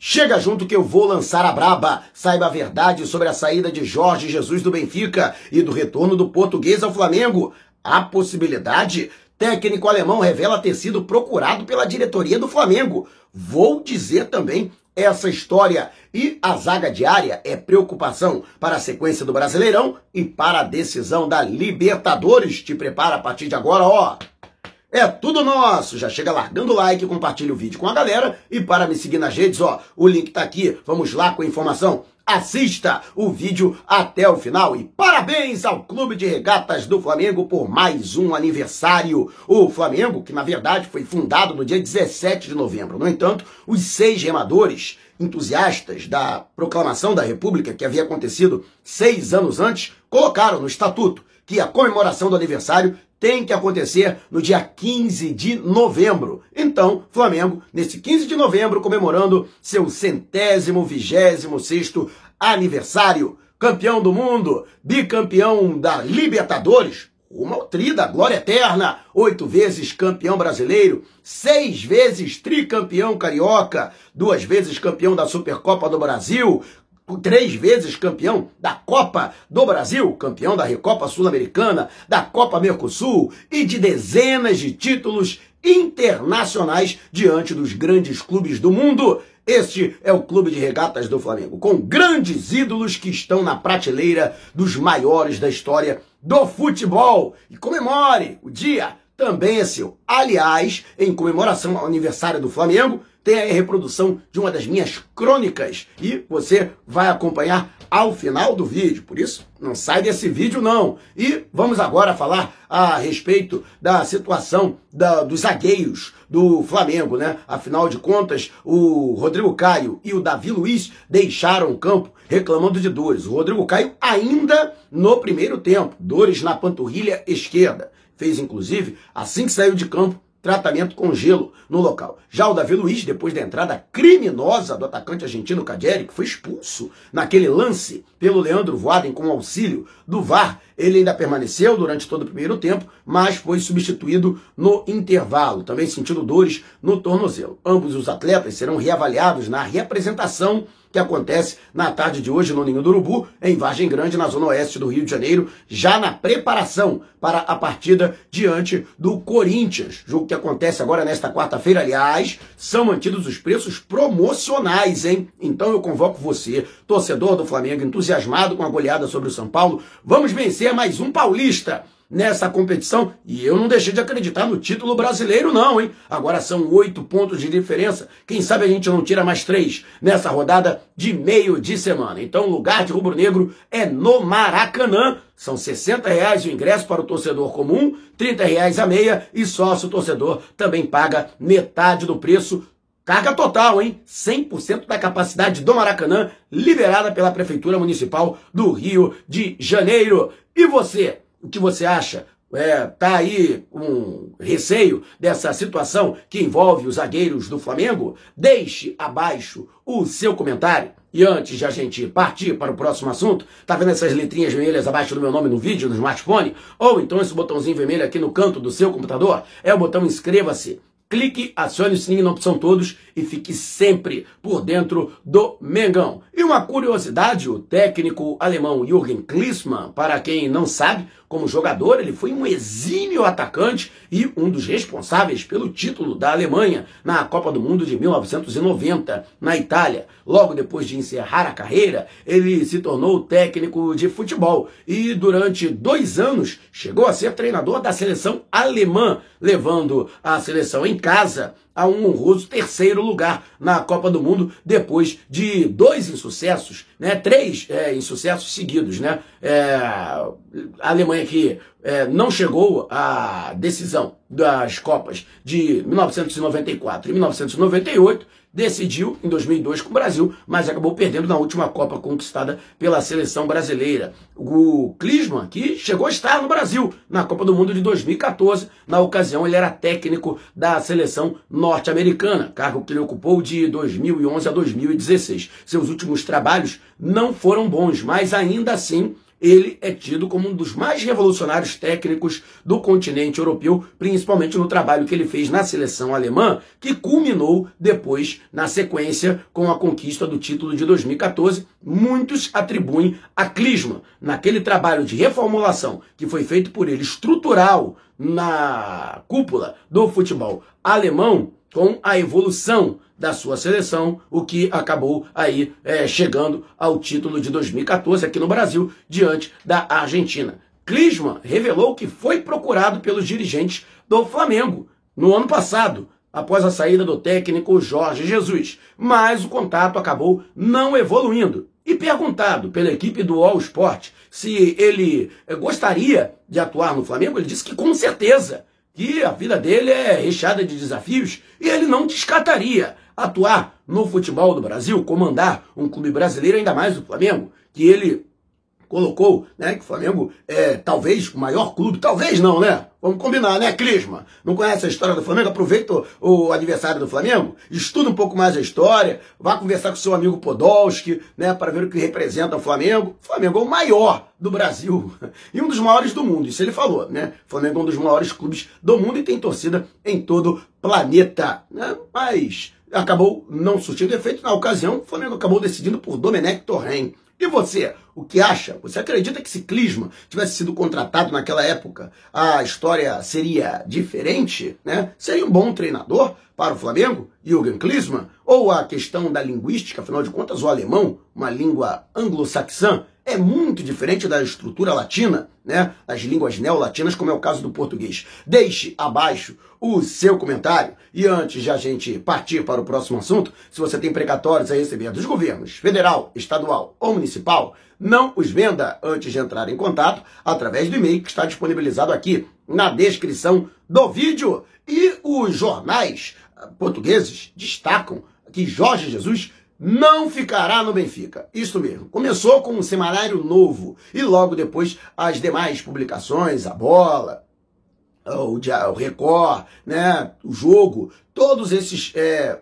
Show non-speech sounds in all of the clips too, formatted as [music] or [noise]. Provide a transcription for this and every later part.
Chega junto que eu vou lançar a braba. Saiba a verdade sobre a saída de Jorge Jesus do Benfica e do retorno do português ao Flamengo. A possibilidade? Técnico alemão revela ter sido procurado pela diretoria do Flamengo. Vou dizer também essa história. E a zaga diária é preocupação para a sequência do Brasileirão e para a decisão da Libertadores. Te prepara a partir de agora, ó. É tudo nosso. Já chega largando o like, compartilha o vídeo com a galera e para me seguir nas redes, ó, o link tá aqui. Vamos lá com a informação. Assista o vídeo até o final e parabéns ao Clube de Regatas do Flamengo por mais um aniversário. O Flamengo, que na verdade foi fundado no dia 17 de novembro. No entanto, os seis remadores entusiastas da proclamação da República, que havia acontecido seis anos antes, colocaram no estatuto que a comemoração do aniversário tem que acontecer no dia 15 de novembro. Então, Flamengo, nesse 15 de novembro, comemorando seu centésimo vigésimo sexto aniversário, campeão do mundo, bicampeão da Libertadores, uma tri da glória eterna, oito vezes campeão brasileiro, seis vezes tricampeão carioca, duas vezes campeão da Supercopa do Brasil, três vezes campeão da Copa do Brasil, campeão da Recopa Sul-Americana, da Copa Mercosul e de dezenas de títulos internacionais diante dos grandes clubes do mundo. Este é o Clube de Regatas do Flamengo, com grandes ídolos que estão na prateleira dos maiores da história do futebol. E comemore o dia também é seu. Aliás, em comemoração ao aniversário do Flamengo, tem a reprodução de uma das minhas crônicas e você vai acompanhar ao final do vídeo. Por isso, não sai desse vídeo não. E vamos agora falar a respeito da situação da, dos zagueiros do Flamengo, né? Afinal de contas, o Rodrigo Caio e o Davi Luiz deixaram o campo reclamando de dores. O Rodrigo Caio ainda no primeiro tempo, dores na panturrilha esquerda fez inclusive, assim que saiu de campo, tratamento com gelo no local. Já o Davi Luiz, depois da entrada criminosa do atacante argentino Cadieri, que foi expulso naquele lance pelo Leandro Voaden com auxílio do VAR, ele ainda permaneceu durante todo o primeiro tempo, mas foi substituído no intervalo, também sentindo dores no tornozelo. Ambos os atletas serão reavaliados na reapresentação que acontece na tarde de hoje no Ninho do Urubu, em Vargem Grande, na zona oeste do Rio de Janeiro, já na preparação para a partida diante do Corinthians. Jogo que acontece agora nesta quarta-feira, aliás, são mantidos os preços promocionais, hein? Então eu convoco você, torcedor do Flamengo, entusiasmado com a goleada sobre o São Paulo, vamos vencer mais um paulista nessa competição. E eu não deixei de acreditar no título brasileiro, não, hein? Agora são oito pontos de diferença. Quem sabe a gente não tira mais três nessa rodada de meio de semana. Então, o lugar de rubro-negro é no Maracanã. São 60 reais o ingresso para o torcedor comum, 30 reais a meia e sócio torcedor também paga metade do preço Carga total, hein? 100% da capacidade do Maracanã, liberada pela Prefeitura Municipal do Rio de Janeiro. E você? O que você acha? É, tá aí um receio dessa situação que envolve os zagueiros do Flamengo? Deixe abaixo o seu comentário. E antes de a gente partir para o próximo assunto, tá vendo essas letrinhas vermelhas abaixo do meu nome no vídeo, no smartphone? Ou então esse botãozinho vermelho aqui no canto do seu computador? É o botão inscreva-se. Clique, acione o sininho na opção todos e fique sempre por dentro do Mengão. E uma curiosidade, o técnico alemão Jürgen Klinsmann, para quem não sabe, como jogador, ele foi um exímio atacante e um dos responsáveis pelo título da Alemanha na Copa do Mundo de 1990, na Itália. Logo depois de encerrar a carreira, ele se tornou técnico de futebol e durante dois anos chegou a ser treinador da seleção alemã, levando a seleção em casa a um honroso terceiro lugar na Copa do Mundo, depois de dois insucessos, né? três é, insucessos seguidos. Né? É, a Alemanha que é, não chegou à decisão das Copas de 1994 e 1998, decidiu em 2002 com o Brasil, mas acabou perdendo na última Copa conquistada pela seleção brasileira. O Klinsmann, que chegou a estar no Brasil na Copa do Mundo de 2014, na ocasião ele era técnico da seleção norte-americana, cargo que ele ocupou de 2011 a 2016. Seus últimos trabalhos não foram bons, mas ainda assim ele é tido como um dos mais revolucionários técnicos do continente europeu, principalmente no trabalho que ele fez na seleção alemã, que culminou depois na sequência com a conquista do título de 2014. Muitos atribuem a Klinsmann, naquele trabalho de reformulação que foi feito por ele, estrutural na cúpula do futebol alemão, com a evolução da sua seleção, o que acabou aí é, chegando ao título de 2014 aqui no Brasil, diante da Argentina. Klinsmann revelou que foi procurado pelos dirigentes do Flamengo no ano passado, após a saída do técnico Jorge Jesus, mas o contato acabou não evoluindo. E perguntado pela equipe do All Sport se ele é, gostaria de atuar no Flamengo, ele disse que com certeza, que a vida dele é recheada de desafios e ele não descartaria atuar no futebol do Brasil, comandar um clube brasileiro, ainda mais o Flamengo, que ele colocou, né, que o Flamengo é talvez o maior clube, talvez não, né? Vamos combinar, né, Clisma? Não conhece a história do Flamengo? Aproveita o, o adversário do Flamengo, estuda um pouco mais a história, vá conversar com seu amigo Podolski, né, para ver o que representa o Flamengo. O Flamengo é o maior do Brasil [laughs] e um dos maiores do mundo, isso ele falou, né? O Flamengo é um dos maiores clubes do mundo e tem torcida em todo o planeta, né? Mas acabou não surtindo efeito. Na ocasião, o Flamengo acabou decidindo por Domenech Torren. E você, o que acha? Você acredita que se Clisma tivesse sido contratado naquela época, a história seria diferente? Né? Seria um bom treinador para o Flamengo, Jürgen Klinsmann? Ou a questão da linguística, afinal de contas, o alemão, uma língua anglo-saxã, é muito diferente da estrutura latina, né? Das línguas neolatinas, como é o caso do português. Deixe abaixo o seu comentário. E antes de a gente partir para o próximo assunto, se você tem precatórios a receber dos governos federal, estadual ou municipal, não os venda antes de entrar em contato através do e-mail que está disponibilizado aqui na descrição do vídeo. E os jornais portugueses destacam que Jorge Jesus não ficará no Benfica. Isso mesmo. Começou com um semanário novo e logo depois as demais publicações, a bola, o, Record, né, o jogo, todos esses é,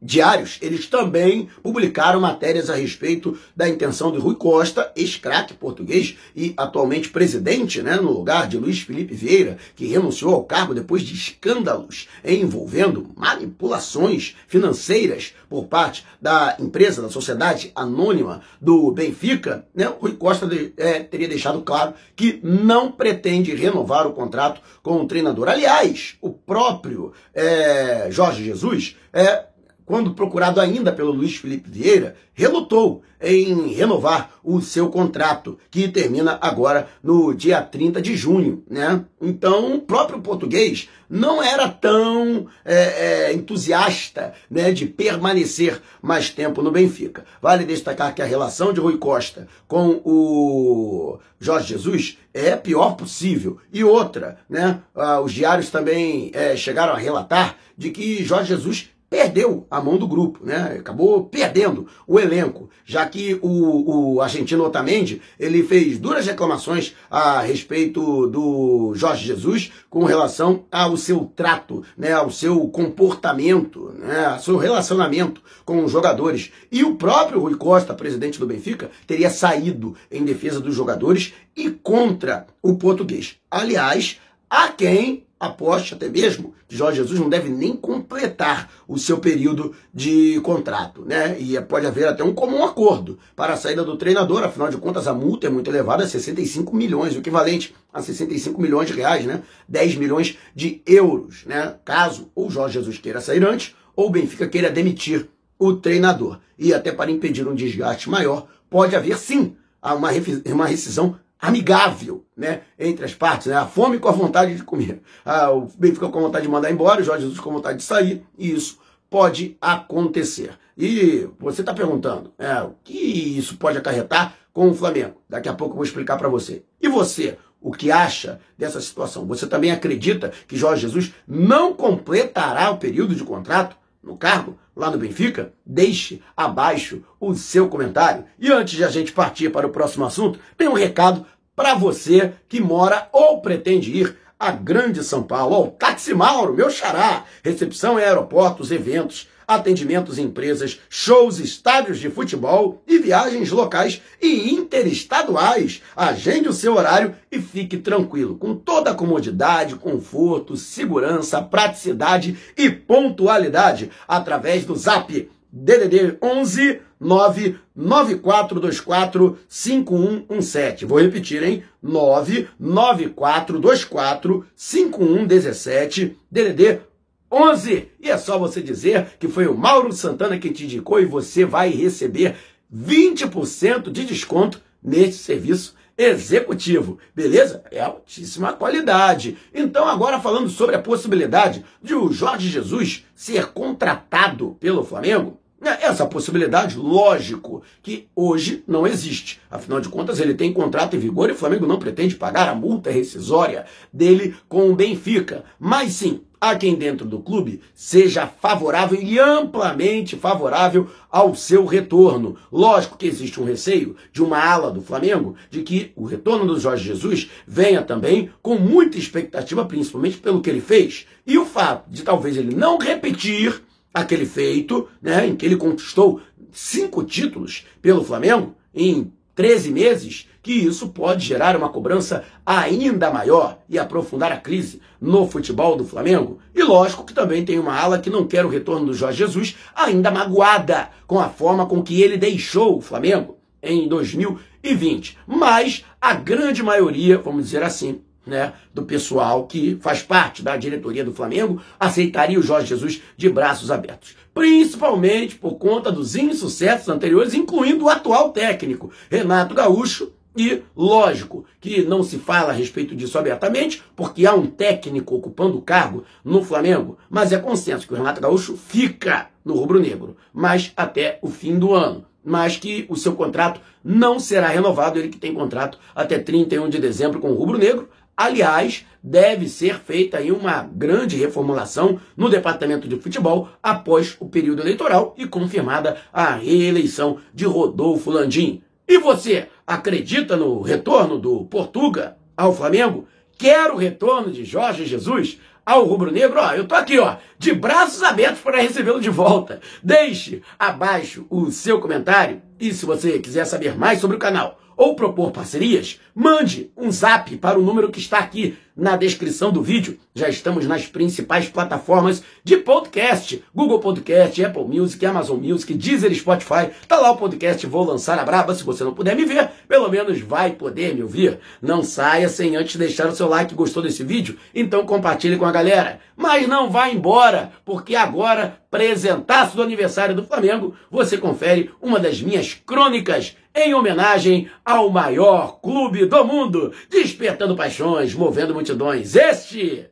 diários, eles também publicaram matérias a respeito da intenção de Rui Costa, ex-craque português e atualmente presidente, né, no lugar de Luiz Felipe Vieira, que renunciou ao cargo depois de escândalos envolvendo manipulações financeiras por parte da empresa, da sociedade anônima do Benfica, né, Rui Costa de, é, teria deixado claro que não pretende renovar o contrato com o treinador. Aliás, o próprio é, Jorge Jesus é, quando procurado ainda pelo Luiz Felipe Vieira, relutou em renovar o seu contrato, que termina agora no dia 30 de junho. Né? Então, o próprio português não era tão é, é, entusiasta né, de permanecer mais tempo no Benfica. Vale destacar que a relação de Rui Costa com o Jorge Jesus é pior possível. E outra, né, ah, os diários também é, chegaram a relatar de que Jorge Jesus perdeu a mão do grupo, né? Acabou perdendo o elenco, já que o, o argentino Otamendi, ele fez duras reclamações a respeito do Jorge Jesus com relação ao seu trato, né, ao seu comportamento, né, ao seu relacionamento com os jogadores. E o próprio Rui Costa, presidente do Benfica, teria saído em defesa dos jogadores e contra o português. Aliás, há quem aposte até mesmo que Jorge Jesus não deve nem completar o seu período de contrato, né? E pode haver até um comum acordo para a saída do treinador, afinal de contas a multa é muito elevada, 65 milhões, o equivalente a 65 milhões de reais, né? 10 milhões de euros, né? Caso ou Jorge Jesus queira sair antes, ou o Benfica queira demitir o treinador. E até para impedir um desgaste maior, pode haver sim uma, uma rescisão amigável, né, entre as partes, né, a fome com a vontade de comer. Ah, o Benfica com a vontade de mandar embora, o Jorge Jesus com a vontade de sair, e isso pode acontecer. E você está perguntando, é, o que isso pode acarretar com o Flamengo? Daqui a pouco eu vou explicar para você. E você, o que acha dessa situação? Você também acredita que Jorge Jesus não completará o período de contrato no cargo? lá no Benfica? Deixe abaixo o seu comentário. E antes de a gente partir para o próximo assunto, tem um recado para você que mora ou pretende ir a grande São Paulo. Ó, o Táxi Mauro, meu xará. Recepção em aeroportos, eventos, atendimentos em empresas, shows, estádios de futebol e viagens locais e interestaduais. Agende o seu horário e fique tranquilo, com toda a comodidade, conforto, segurança, praticidade e pontualidade através do Zap DDD 11 99424 5117. Vou repetir, hein? 99424 5117 DDD 11. E é só você dizer que foi o Mauro Santana quem te indicou e você vai receber 20% de desconto neste serviço executivo, beleza? É altíssima qualidade. Então, agora falando sobre a possibilidade de o Jorge Jesus ser contratado pelo Flamengo, essa possibilidade, lógico, que hoje não existe. Afinal de contas, ele tem contrato em vigor e o Flamengo não pretende pagar a multa rescisória dele com o Benfica. Mas sim, há quem dentro do clube seja favorável e amplamente favorável ao seu retorno. Lógico que existe um receio de uma ala do Flamengo de que o retorno do Jorge Jesus venha também com muita expectativa, principalmente pelo que ele fez. E o fato de talvez ele não repetir aquele feito, né, em que ele conquistou cinco títulos pelo Flamengo em 13 meses, que isso pode gerar uma cobrança ainda maior e aprofundar a crise no futebol do Flamengo. E lógico que também tem uma ala que não quer o retorno do Jorge Jesus, ainda magoada com a forma com que ele deixou o Flamengo em 2020. Mas a grande maioria, vamos dizer assim, né, do pessoal que faz parte da diretoria do Flamengo aceitaria o Jorge Jesus de braços abertos. Principalmente por conta dos insucessos anteriores, incluindo o atual técnico, Renato Gaúcho. E, lógico, que não se fala a respeito disso abertamente, porque há um técnico ocupando o cargo no Flamengo, mas é consenso que o Renato Gaúcho fica no rubro-negro, mas até o fim do ano mas que o seu contrato não será renovado, ele que tem contrato até 31 de dezembro com o Rubro Negro, Aliás, deve ser feita aí uma grande reformulação no departamento de futebol após o período eleitoral e confirmada a reeleição de Rodolfo Landim. E você acredita no retorno do Portuga ao Flamengo? Quer o retorno de Jorge Jesus ao rubro-negro? Ó, eu tô aqui, ó, de braços abertos para recebê-lo de volta. Deixe abaixo o seu comentário e se você quiser saber mais sobre o canal ou propor parcerias, mande um zap para o número que está aqui na descrição do vídeo. Já estamos nas principais plataformas de podcast: Google Podcast, Apple Music, Amazon Music, Deezer, Spotify. Tá lá o podcast Vou Lançar a Braba. Se você não puder me ver, pelo menos vai poder me ouvir. Não saia sem antes deixar o seu like. Gostou desse vídeo? Então compartilhe com a galera. Mas não vá embora, porque agora, presentaço do aniversário do Flamengo, você confere uma das minhas crônicas em homenagem ao maior clube do mundo, despertando paixões, movendo multidões. Este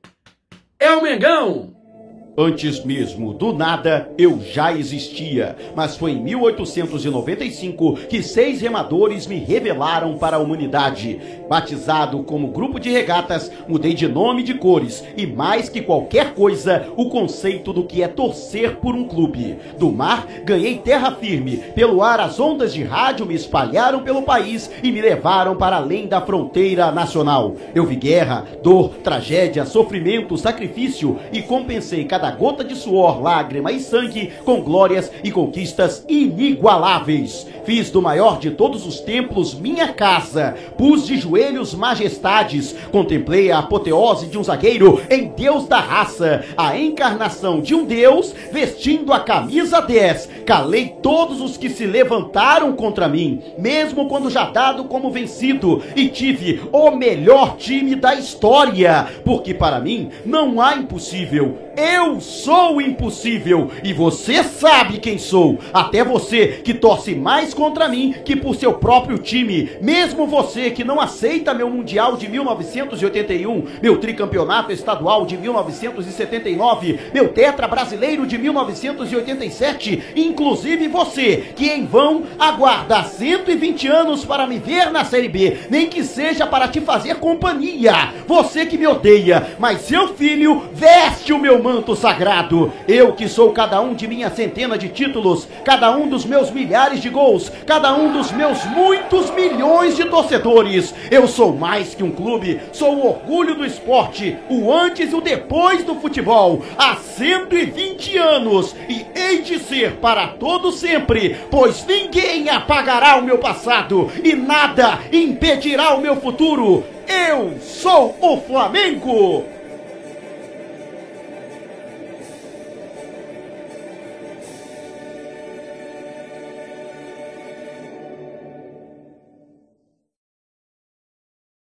é o Mengão! Antes mesmo do nada, eu já existia, mas foi em 1895 que seis remadores me revelaram para a humanidade. Batizado como grupo de regatas, mudei de nome e de cores e mais que qualquer coisa, o conceito do que é torcer por um clube. Do mar, ganhei terra firme. Pelo ar, as ondas de rádio me espalharam pelo país e me levaram para além da fronteira nacional. Eu vi guerra, dor, tragédia, sofrimento, sacrifício e compensei cada cada gota de suor, lágrima e sangue com glórias e conquistas inigualáveis. Fiz do maior de todos os templos minha casa, pus de joelhos majestades, contemplei a apoteose de um zagueiro em Deus da raça, a encarnação de um Deus vestindo a camisa 10. Calei todos os que se levantaram contra mim, mesmo quando já dado como vencido, e tive o melhor time da história, porque para mim não há impossível. Eu sou impossível e você sabe quem sou. Até você que torce mais contra mim que por seu próprio time. Mesmo você que não aceita meu Mundial de 1981, meu tricampeonato estadual de 1979, meu tetra brasileiro de 1987, inclusive você que em vão aguarda 120 anos para me ver na Série B, nem que seja para te fazer companhia. Você que me odeia, mas seu filho veste o meu manto sagrado. Eu que sou cada um de minha centena de títulos, cada um dos meus milhares de gols, cada um dos meus muitos milhões de torcedores. Eu sou mais que um clube, sou o orgulho do esporte, o antes e o depois do futebol. Há 120 anos e hei de ser para todo sempre, pois ninguém apagará o meu passado e nada impedirá o meu futuro. Eu sou o Flamengo!